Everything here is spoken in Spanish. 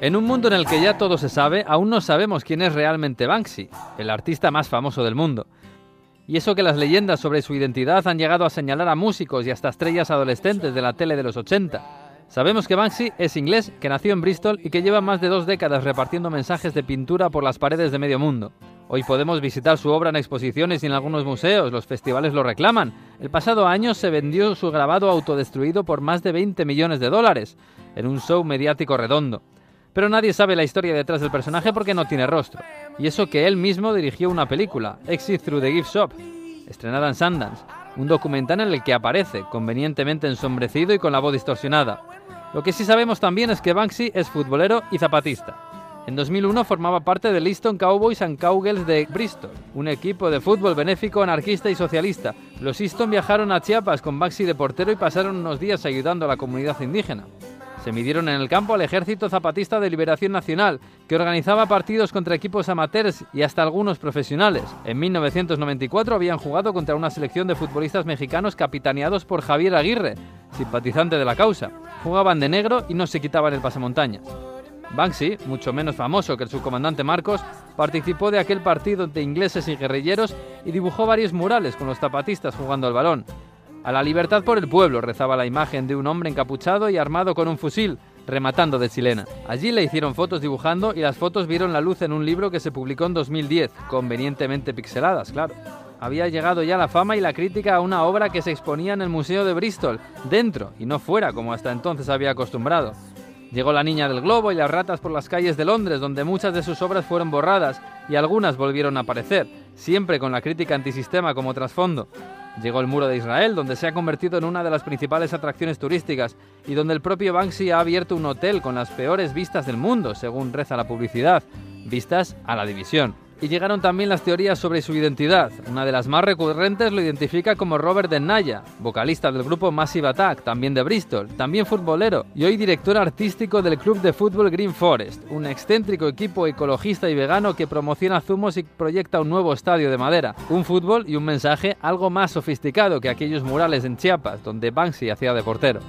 En un mundo en el que ya todo se sabe, aún no sabemos quién es realmente Banksy, el artista más famoso del mundo. Y eso que las leyendas sobre su identidad han llegado a señalar a músicos y hasta estrellas adolescentes de la tele de los 80. Sabemos que Banksy es inglés, que nació en Bristol y que lleva más de dos décadas repartiendo mensajes de pintura por las paredes de medio mundo. Hoy podemos visitar su obra en exposiciones y en algunos museos, los festivales lo reclaman. El pasado año se vendió su grabado autodestruido por más de 20 millones de dólares, en un show mediático redondo. Pero nadie sabe la historia detrás del personaje porque no tiene rostro. Y eso que él mismo dirigió una película, Exit Through the Gift Shop, estrenada en Sundance, un documental en el que aparece, convenientemente ensombrecido y con la voz distorsionada. Lo que sí sabemos también es que Banksy es futbolero y zapatista. En 2001 formaba parte del Easton Cowboys and Cowgirls de Bristol, un equipo de fútbol benéfico, anarquista y socialista. Los Easton viajaron a Chiapas con Banksy de portero y pasaron unos días ayudando a la comunidad indígena. Se midieron en el campo al Ejército Zapatista de Liberación Nacional, que organizaba partidos contra equipos amateurs y hasta algunos profesionales. En 1994 habían jugado contra una selección de futbolistas mexicanos capitaneados por Javier Aguirre, simpatizante de la causa. Jugaban de negro y no se quitaban el pasamontañas. Banksy, mucho menos famoso que el subcomandante Marcos, participó de aquel partido de ingleses y guerrilleros y dibujó varios murales con los zapatistas jugando al balón. A la libertad por el pueblo rezaba la imagen de un hombre encapuchado y armado con un fusil, rematando de chilena. Allí le hicieron fotos dibujando y las fotos vieron la luz en un libro que se publicó en 2010, convenientemente pixeladas, claro. Había llegado ya la fama y la crítica a una obra que se exponía en el Museo de Bristol, dentro y no fuera como hasta entonces había acostumbrado. Llegó La Niña del Globo y las ratas por las calles de Londres, donde muchas de sus obras fueron borradas y algunas volvieron a aparecer, siempre con la crítica antisistema como trasfondo. Llegó el Muro de Israel, donde se ha convertido en una de las principales atracciones turísticas y donde el propio Banksy ha abierto un hotel con las peores vistas del mundo, según reza la publicidad, vistas a la división. Y llegaron también las teorías sobre su identidad. Una de las más recurrentes lo identifica como Robert de Naya, vocalista del grupo Massive Attack, también de Bristol, también futbolero y hoy director artístico del club de fútbol Green Forest, un excéntrico equipo ecologista y vegano que promociona zumos y proyecta un nuevo estadio de madera, un fútbol y un mensaje algo más sofisticado que aquellos murales en Chiapas donde Banksy hacía de portero.